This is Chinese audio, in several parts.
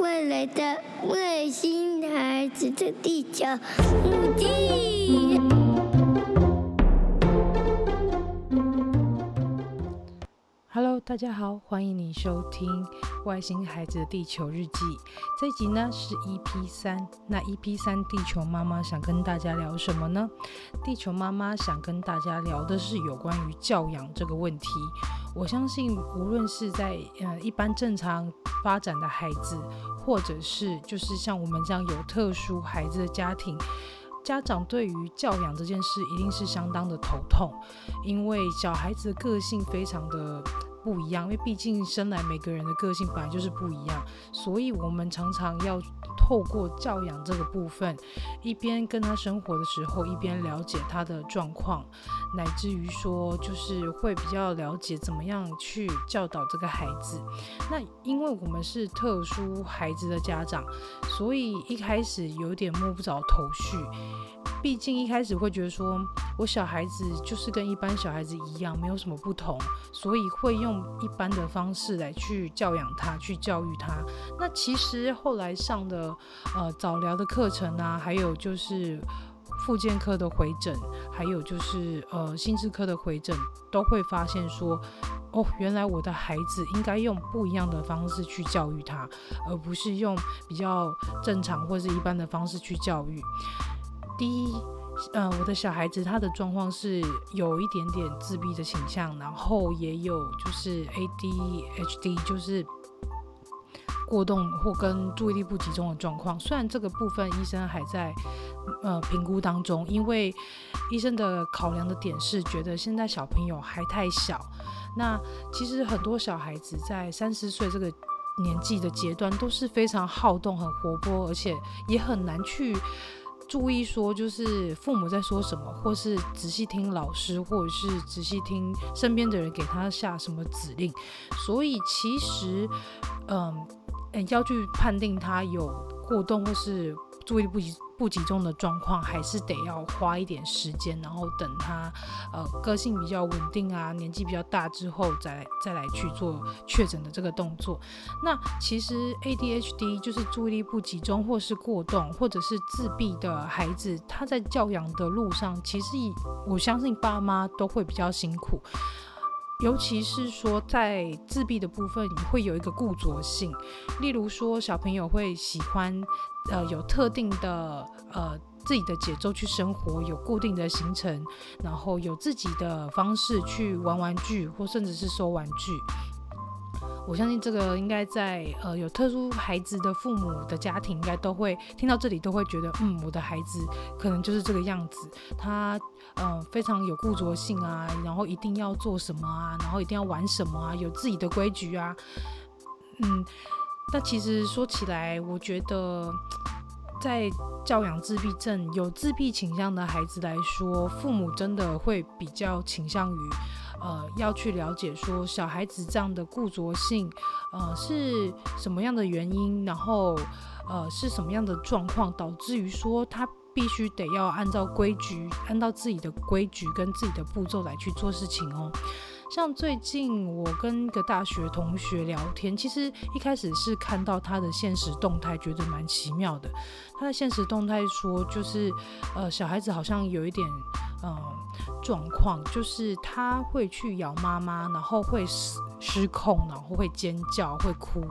未来的外星孩子的地球母地。Hello，大家好，欢迎你收听《外星孩子的地球日记》。这一集呢是 EP 三，那 EP 三地球妈妈想跟大家聊什么呢？地球妈妈想跟大家聊的是有关于教养这个问题。我相信，无论是在呃一般正常发展的孩子，或者是就是像我们这样有特殊孩子的家庭。家长对于教养这件事一定是相当的头痛，因为小孩子的个性非常的不一样，因为毕竟生来每个人的个性本来就是不一样，所以我们常常要透过教养这个部分，一边跟他生活的时候，一边了解他的状况，乃至于说就是会比较了解怎么样去教导这个孩子。那因为我们是特殊孩子的家长，所以一开始有点摸不着头绪。毕竟一开始会觉得说，我小孩子就是跟一般小孩子一样，没有什么不同，所以会用一般的方式来去教养他，去教育他。那其实后来上的呃早疗的课程啊，还有就是复健科的回诊，还有就是呃心智科的回诊，都会发现说，哦，原来我的孩子应该用不一样的方式去教育他，而不是用比较正常或是一般的方式去教育。第一，呃，我的小孩子他的状况是有一点点自闭的倾向，然后也有就是 ADHD，就是过动或跟注意力不集中的状况。虽然这个部分医生还在呃评估当中，因为医生的考量的点是觉得现在小朋友还太小。那其实很多小孩子在三十岁这个年纪的阶段都是非常好动、很活泼，而且也很难去。注意说，就是父母在说什么，或是仔细听老师，或者是仔细听身边的人给他下什么指令。所以其实，嗯，要去判定他有过动或是注意力不集。不集中的状况，还是得要花一点时间，然后等他呃个性比较稳定啊，年纪比较大之后再来再来去做确诊的这个动作。那其实 ADHD 就是注意力不集中，或是过动，或者是自闭的孩子，他在教养的路上，其实我相信爸妈都会比较辛苦。尤其是说在自闭的部分，会有一个固着性，例如说小朋友会喜欢，呃，有特定的呃自己的节奏去生活，有固定的行程，然后有自己的方式去玩玩具，或甚至是收玩具。我相信这个应该在呃有特殊孩子的父母的家庭，应该都会听到这里都会觉得，嗯，我的孩子可能就是这个样子，他、呃、非常有固着性啊，然后一定要做什么啊，然后一定要玩什么啊，有自己的规矩啊，嗯，那其实说起来，我觉得在教养自闭症有自闭倾向的孩子来说，父母真的会比较倾向于。呃，要去了解说小孩子这样的固着性，呃，是什么样的原因，然后呃是什么样的状况，导致于说他必须得要按照规矩，按照自己的规矩跟自己的步骤来去做事情哦。像最近我跟一个大学同学聊天，其实一开始是看到他的现实动态，觉得蛮奇妙的。他的现实动态说，就是呃小孩子好像有一点。嗯，状况就是他会去咬妈妈，然后会失控，然后会尖叫，会哭，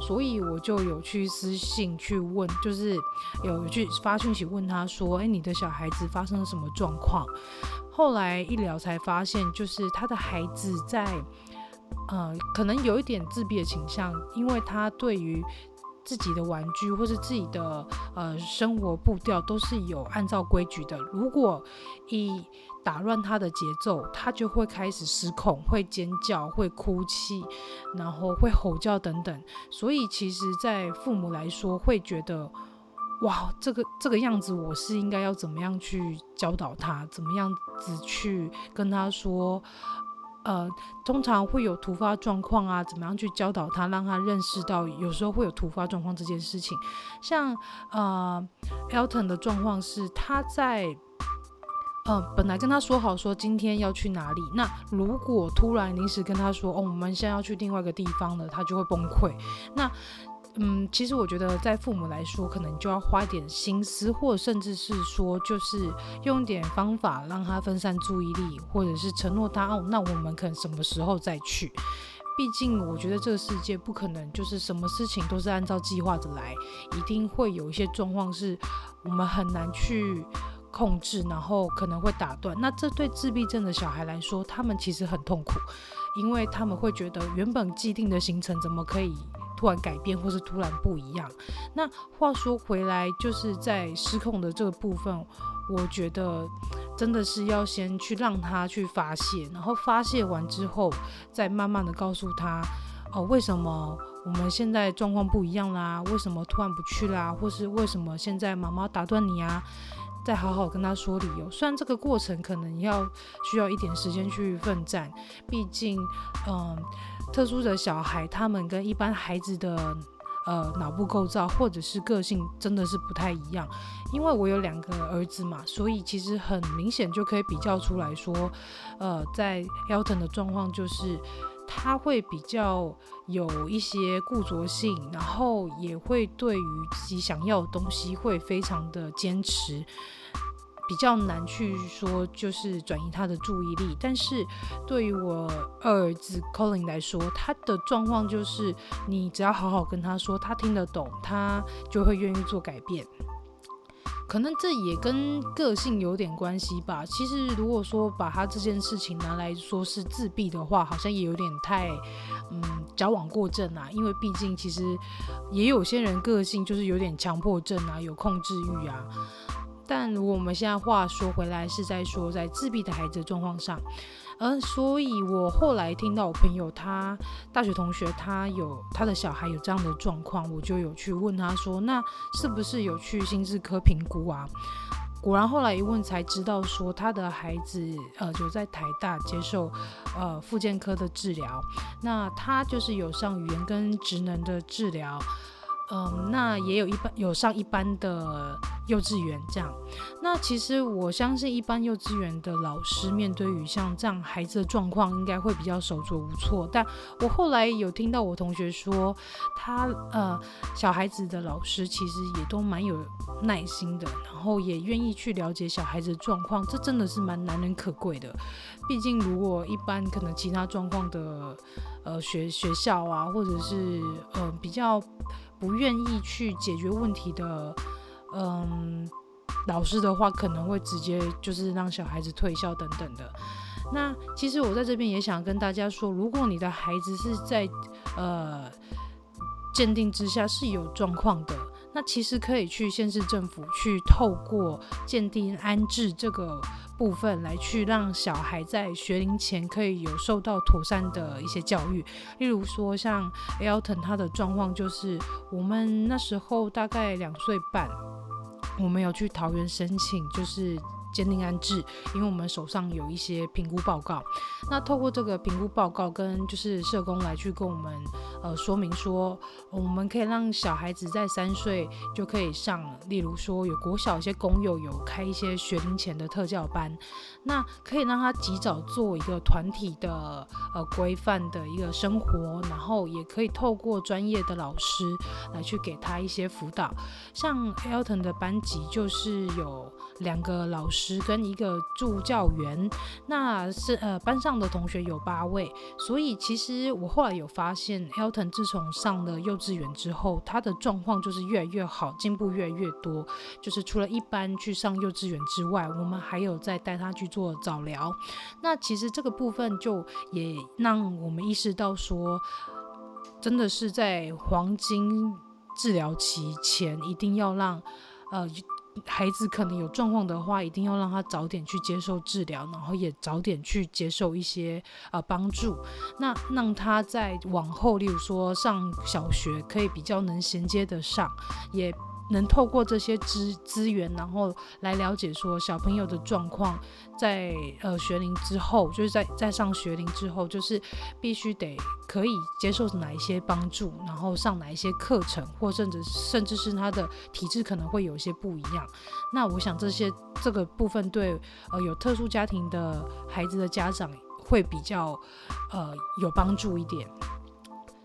所以我就有去私信去问，就是有去发讯息问他说：“诶，你的小孩子发生了什么状况？”后来一聊才发现，就是他的孩子在，呃，可能有一点自闭的倾向，因为他对于。自己的玩具或是自己的呃生活步调都是有按照规矩的。如果一打乱他的节奏，他就会开始失控，会尖叫，会哭泣，然后会吼叫等等。所以其实，在父母来说，会觉得哇，这个这个样子，我是应该要怎么样去教导他，怎么样子去跟他说。呃，通常会有突发状况啊，怎么样去教导他，让他认识到有时候会有突发状况这件事情。像呃，Elton 的状况是他在呃本来跟他说好说今天要去哪里，那如果突然临时跟他说哦，我们现在要去另外一个地方了，他就会崩溃。那嗯，其实我觉得在父母来说，可能就要花点心思，或甚至是说，就是用点方法让他分散注意力，或者是承诺他哦，那我们可能什么时候再去。毕竟，我觉得这个世界不可能就是什么事情都是按照计划的来，一定会有一些状况是我们很难去控制，然后可能会打断。那这对自闭症的小孩来说，他们其实很痛苦，因为他们会觉得原本既定的行程怎么可以突然改变，或是突然不一样。那话说回来，就是在失控的这个部分，我觉得。真的是要先去让他去发泄，然后发泄完之后，再慢慢的告诉他，哦，为什么我们现在状况不一样啦？为什么突然不去啦？或是为什么现在妈妈打断你啊？再好好跟他说理由。虽然这个过程可能要需要一点时间去奋战，毕竟，嗯，特殊的小孩他们跟一般孩子的。呃，脑部构造或者是个性真的是不太一样，因为我有两个儿子嘛，所以其实很明显就可以比较出来说，呃，在 Elton 的状况就是他会比较有一些固着性，然后也会对于自己想要的东西会非常的坚持。比较难去说，就是转移他的注意力。但是对于我二儿子 Colin 来说，他的状况就是，你只要好好跟他说，他听得懂，他就会愿意做改变。可能这也跟个性有点关系吧。其实如果说把他这件事情拿来说是自闭的话，好像也有点太，嗯，矫枉过正啊。因为毕竟其实也有些人个性就是有点强迫症啊，有控制欲啊。但如果我们现在话说回来，是在说在自闭的孩子状况上，嗯所以我后来听到我朋友他大学同学他有他的小孩有这样的状况，我就有去问他说，那是不是有去心智科评估啊？果然后来一问才知道说他的孩子呃就在台大接受呃复健科的治疗，那他就是有上语言跟职能的治疗。嗯，那也有一般有上一般的幼稚园这样。那其实我相信，一般幼稚园的老师面对于像这样孩子的状况，应该会比较手足无措。但我后来有听到我同学说，他呃小孩子的老师其实也都蛮有耐心的，然后也愿意去了解小孩子的状况，这真的是蛮难能可贵的。毕竟如果一般可能其他状况的呃学学校啊，或者是呃比较。不愿意去解决问题的，嗯，老师的话可能会直接就是让小孩子退校等等的。那其实我在这边也想跟大家说，如果你的孩子是在呃鉴定之下是有状况的，那其实可以去县市政府去透过鉴定安置这个。部分来去让小孩在学龄前可以有受到妥善的一些教育，例如说像 Elton 他的状况就是，我们那时候大概两岁半，我们有去桃园申请，就是。鉴定安置，因为我们手上有一些评估报告，那透过这个评估报告跟就是社工来去跟我们呃说明说，我们可以让小孩子在三岁就可以上，例如说有国小一些工友有开一些学龄前的特教班，那可以让他及早做一个团体的呃规范的一个生活，然后也可以透过专业的老师来去给他一些辅导，像 Elton 的班级就是有。两个老师师跟一个助教员，那是呃班上的同学有八位，所以其实我后来有发现，Elton 自从上了幼稚园之后，他的状况就是越来越好，进步越来越多。就是除了一般去上幼稚园之外，我们还有在带他去做早疗。那其实这个部分就也让我们意识到说，真的是在黄金治疗期前，一定要让呃。孩子可能有状况的话，一定要让他早点去接受治疗，然后也早点去接受一些呃帮助。那让他在往后，例如说上小学，可以比较能衔接得上，也。能透过这些资资源，然后来了解说小朋友的状况，在呃学龄之后，就是在在上学龄之后，就是必须得可以接受哪一些帮助，然后上哪一些课程，或甚至甚至是他的体质可能会有一些不一样。那我想这些这个部分对呃有特殊家庭的孩子的家长会比较呃有帮助一点。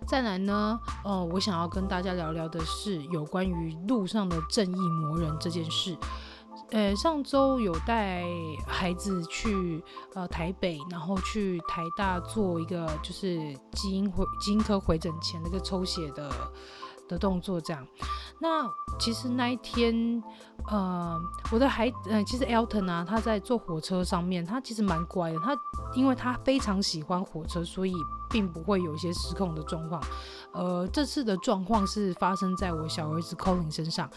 再来呢，呃，我想要跟大家聊聊的是有关于路上的正义魔人这件事。呃，上周有带孩子去呃台北，然后去台大做一个就是基因回基因科回诊前那个抽血的的动作，这样。那其实那一天，呃，我的孩，呃，其实 Elton 啊，他在坐火车上面，他其实蛮乖的。他因为他非常喜欢火车，所以并不会有一些失控的状况。呃，这次的状况是发生在我小儿子 Colin 身上。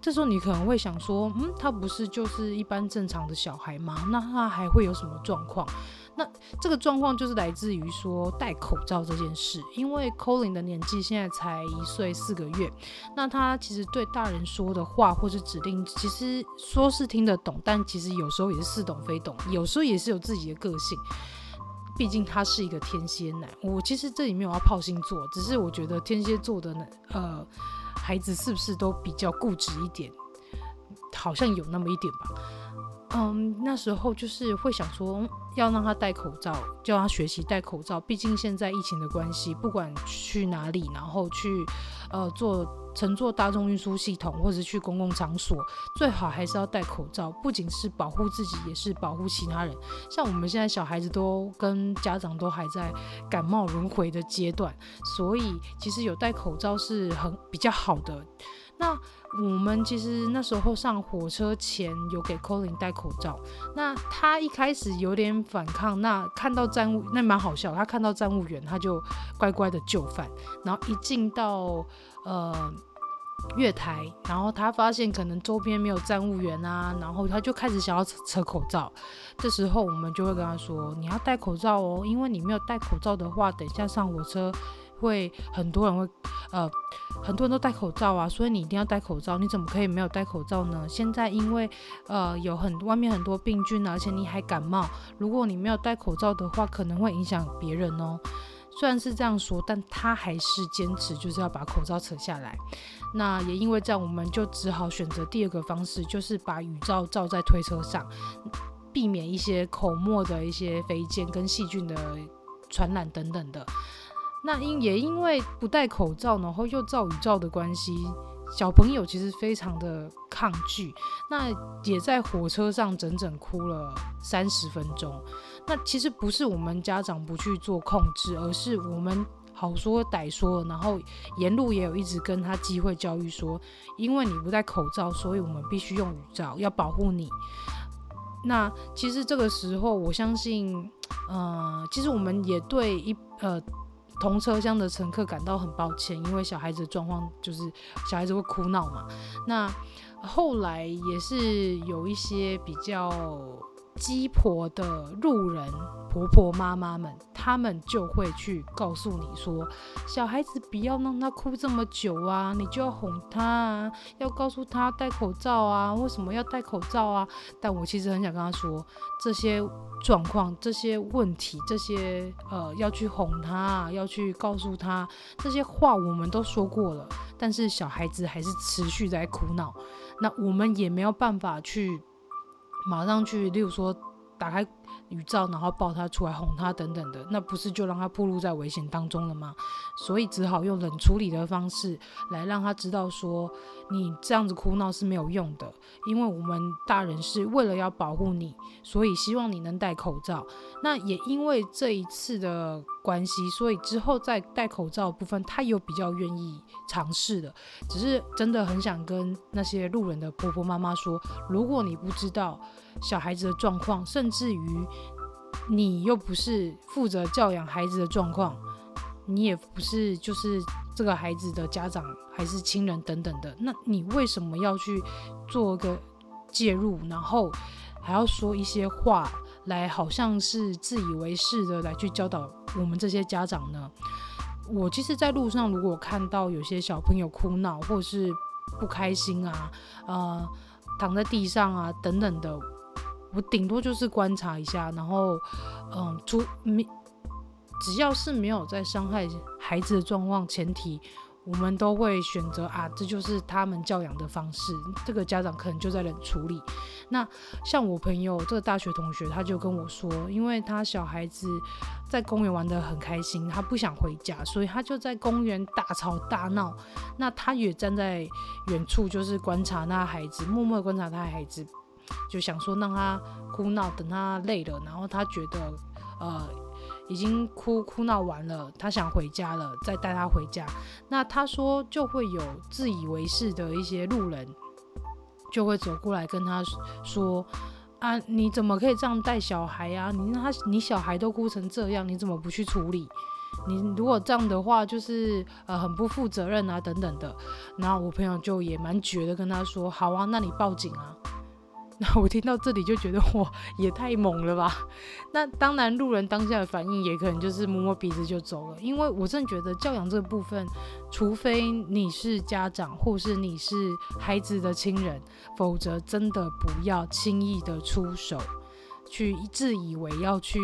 这时候你可能会想说，嗯，他不是就是一般正常的小孩吗？那他还会有什么状况？那这个状况就是来自于说戴口罩这件事。因为 Colin 的年纪现在才一岁四个月，那他其实对大人说的话或是指令，其实说是听得懂，但其实有时候也是似懂非懂，有时候也是有自己的个性。毕竟他是一个天蝎男。我其实这里没有要泡星座，只是我觉得天蝎座的，呃。孩子是不是都比较固执一点？好像有那么一点吧。嗯，那时候就是会想说，要让他戴口罩，叫他学习戴口罩。毕竟现在疫情的关系，不管去哪里，然后去呃做乘坐大众运输系统，或者去公共场所，最好还是要戴口罩。不仅是保护自己，也是保护其他人。像我们现在小孩子都跟家长都还在感冒轮回的阶段，所以其实有戴口罩是很比较好的。那我们其实那时候上火车前有给 Colin 戴口罩，那他一开始有点反抗，那看到站务那蛮好笑，他看到站务员他就乖乖的就范，然后一进到呃月台，然后他发现可能周边没有站务员啊，然后他就开始想要扯扯口罩，这时候我们就会跟他说，你要戴口罩哦，因为你没有戴口罩的话，等一下上火车。会很多人会，呃，很多人都戴口罩啊，所以你一定要戴口罩。你怎么可以没有戴口罩呢？现在因为呃有很外面很多病菌，而且你还感冒，如果你没有戴口罩的话，可能会影响别人哦。虽然是这样说，但他还是坚持就是要把口罩扯下来。那也因为这样，我们就只好选择第二个方式，就是把雨罩罩在推车上，避免一些口沫的一些飞溅跟细菌的传染等等的。那因也因为不戴口罩，然后又罩雨罩的关系，小朋友其实非常的抗拒。那也在火车上整整哭了三十分钟。那其实不是我们家长不去做控制，而是我们好说歹说，然后沿路也有一直跟他机会教育说，因为你不戴口罩，所以我们必须用雨罩，要保护你。那其实这个时候，我相信，呃，其实我们也对一呃。同车厢的乘客感到很抱歉，因为小孩子的状况就是小孩子会哭闹嘛。那后来也是有一些比较鸡婆的路人婆婆妈妈们，他们就会去告诉你说，小孩子不要让他哭这么久啊，你就要哄他啊，要告诉他戴口罩啊，为什么要戴口罩啊？但我其实很想跟他说，这些状况、这些问题、这些呃要去哄他、要去告诉他这些话，我们都说过了，但是小孩子还是持续在哭闹，那我们也没有办法去。马上去，例如说打开雨罩，然后抱他出来哄他等等的，那不是就让他暴露在危险当中了吗？所以只好用冷处理的方式来让他知道说，你这样子哭闹是没有用的，因为我们大人是为了要保护你，所以希望你能戴口罩。那也因为这一次的关系，所以之后在戴口罩部分，他有比较愿意尝试的。只是真的很想跟那些路人的婆婆妈妈说，如果你不知道小孩子的状况，甚至于你又不是负责教养孩子的状况，你也不是就是这个孩子的家长还是亲人等等的，那你为什么要去做个介入，然后还要说一些话？来，好像是自以为是的来去教导我们这些家长呢。我其实，在路上如果看到有些小朋友哭闹或是不开心啊，呃，躺在地上啊等等的，我顶多就是观察一下，然后，嗯，出没，只要是没有在伤害孩子的状况前提，我们都会选择啊，这就是他们教养的方式。这个家长可能就在冷处理。那像我朋友这个大学同学，他就跟我说，因为他小孩子在公园玩得很开心，他不想回家，所以他就在公园大吵大闹。那他也站在远处，就是观察那孩子，默默观察他孩子，就想说让他哭闹，等他累了，然后他觉得呃。已经哭哭闹完了，他想回家了，再带他回家。那他说就会有自以为是的一些路人，就会走过来跟他说：“啊，你怎么可以这样带小孩啊？你他你小孩都哭成这样，你怎么不去处理？你如果这样的话，就是呃很不负责任啊，等等的。”然后我朋友就也蛮绝的跟他说：“好啊，那你报警啊。”那我听到这里就觉得哇，也太猛了吧！那当然，路人当下的反应也可能就是摸摸鼻子就走了，因为我真的觉得教养这个部分，除非你是家长或是你是孩子的亲人，否则真的不要轻易的出手，去自以为要去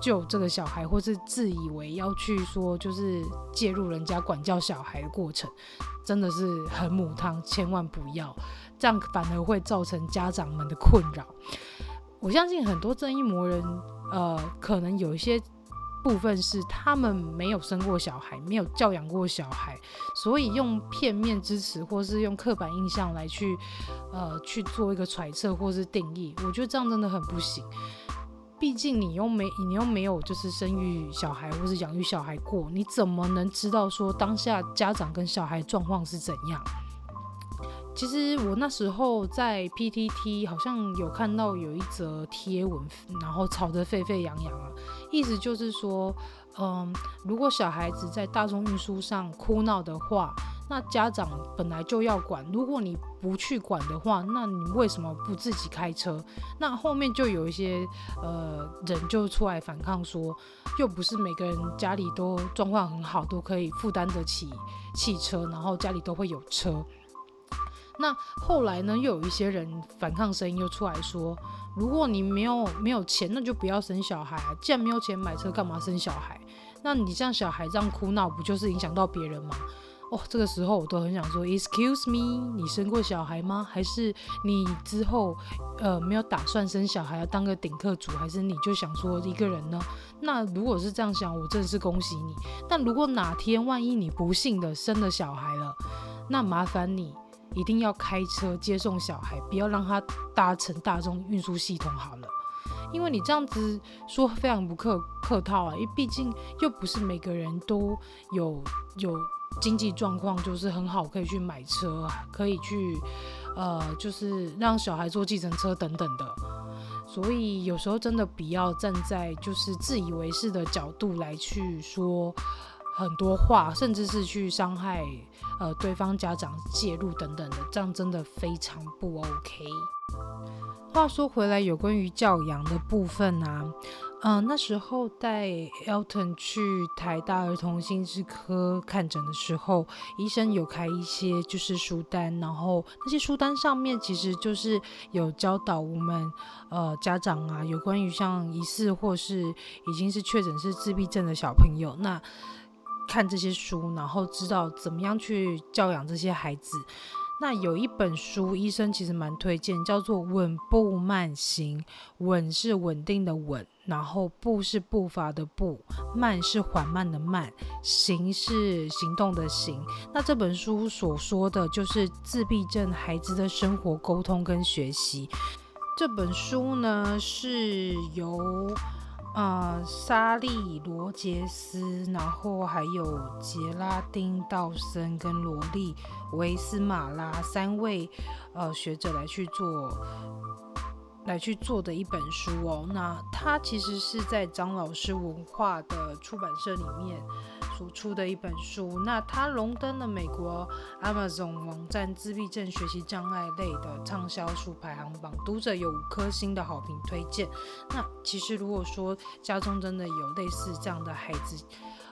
救这个小孩，或是自以为要去说就是介入人家管教小孩的过程，真的是很母汤，千万不要。这样反而会造成家长们的困扰。我相信很多正义魔人，呃，可能有一些部分是他们没有生过小孩，没有教养过小孩，所以用片面支持或是用刻板印象来去，呃，去做一个揣测或是定义。我觉得这样真的很不行。毕竟你又没你又没有就是生育小孩或是养育小孩过，你怎么能知道说当下家长跟小孩状况是怎样？其实我那时候在 PTT 好像有看到有一则贴文，然后吵得沸沸扬扬啊，意思就是说，嗯，如果小孩子在大众运输上哭闹的话，那家长本来就要管，如果你不去管的话，那你为什么不自己开车？那后面就有一些呃人就出来反抗说，又不是每个人家里都状况很好，都可以负担得起汽车，然后家里都会有车。那后来呢，又有一些人反抗声音又出来说，如果你没有没有钱，那就不要生小孩！既然没有钱买车，干嘛生小孩？那你这样小孩这样哭闹，不就是影响到别人吗？哦，这个时候我都很想说，Excuse me，你生过小孩吗？还是你之后呃没有打算生小孩，要当个顶客主？还是你就想说一个人呢？那如果是这样想，我真的是恭喜你。但如果哪天万一你不幸的生了小孩了，那麻烦你。一定要开车接送小孩，不要让他搭乘大众运输系统好了，因为你这样子说非常不客客套啊，因为毕竟又不是每个人都有有经济状况，就是很好可以去买车，可以去呃，就是让小孩坐计程车等等的，所以有时候真的不要站在就是自以为是的角度来去说。很多话，甚至是去伤害呃对方家长介入等等的，这样真的非常不 OK。话说回来，有关于教养的部分啊，嗯、那时候带 Elton 去台大儿童心智科看诊的时候，医生有开一些就是书单，然后那些书单上面其实就是有教导我们呃家长啊，有关于像疑似或是已经是确诊是自闭症的小朋友那。看这些书，然后知道怎么样去教养这些孩子。那有一本书，医生其实蛮推荐，叫做《稳步慢行》。稳是稳定的稳，然后步是步伐的步，慢是缓慢的慢，行是行动的行。那这本书所说的就是自闭症孩子的生活沟通跟学习。这本书呢是由。呃，莎莉·罗杰斯，然后还有杰拉丁·道森跟罗莉·维斯马拉三位呃学者来去做来去做的一本书哦。那它其实是在张老师文化的出版社里面。所出的一本书，那它荣登了美国 Amazon 网站自闭症学习障碍类的畅销书排行榜，读者有五颗星的好评推荐。那其实如果说家中真的有类似这样的孩子，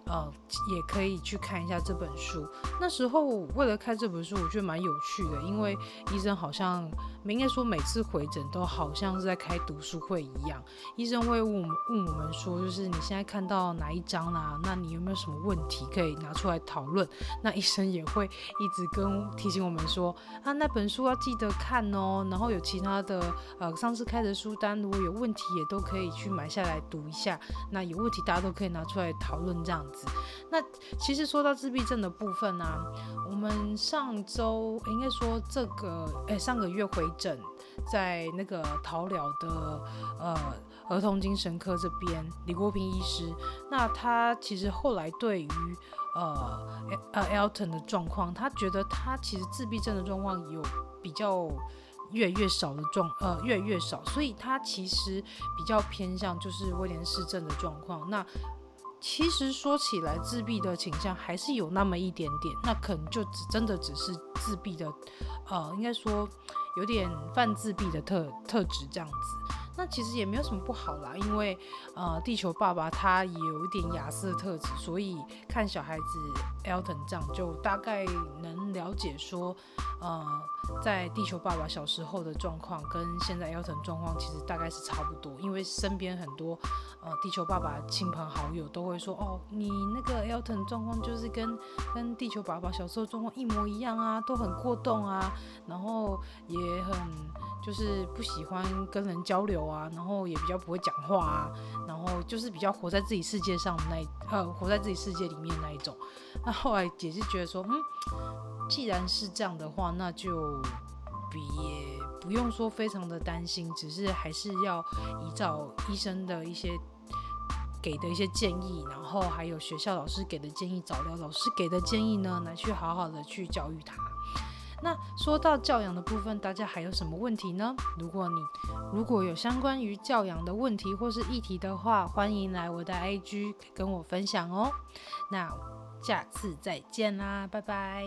呃，也可以去看一下这本书。那时候为了看这本书，我觉得蛮有趣的，因为医生好像，应该说每次回诊都好像是在开读书会一样。医生会问我们问我们说，就是你现在看到哪一章啦？那你有没有什么问题可以拿出来讨论？那医生也会一直跟提醒我们说，啊，那本书要记得看哦。然后有其他的呃，上次开的书单，如果有问题也都可以去买下来读一下。那有问题大家都可以拿出来讨论这样那其实说到自闭症的部分呢、我们上周应该说这个，哎，上个月回诊，在那个桃疗的呃儿童精神科这边，李国平医师，那他其实后来对于呃呃 Elton 的状况，他觉得他其实自闭症的状况有比较越来越少的状，呃越来越少，所以他其实比较偏向就是威廉氏症的状况。那其实说起来，自闭的倾向还是有那么一点点，那可能就只真的只是自闭的，呃，应该说有点泛自闭的特特质这样子。那其实也没有什么不好啦，因为呃，地球爸爸他也有一点亚瑟特质，所以看小孩子 Elton 这样就大概能了解说，呃，在地球爸爸小时候的状况跟现在 Elton 状况其实大概是差不多，因为身边很多呃地球爸爸亲朋好友都会说，哦，你那个 Elton 状况就是跟跟地球爸爸小时候状况一模一样啊，都很过动啊，然后也很。就是不喜欢跟人交流啊，然后也比较不会讲话啊，然后就是比较活在自己世界上的那一呃，活在自己世界里面那一种。后来姐姐觉得说，嗯，既然是这样的话，那就别不用说非常的担心，只是还是要依照医生的一些给的一些建议，然后还有学校老师给的建议，早疗老师给的建议呢，来去好好的去教育他。那说到教养的部分，大家还有什么问题呢？如果你如果有相关于教养的问题或是议题的话，欢迎来我的 IG 跟我分享哦。那下次再见啦，拜拜。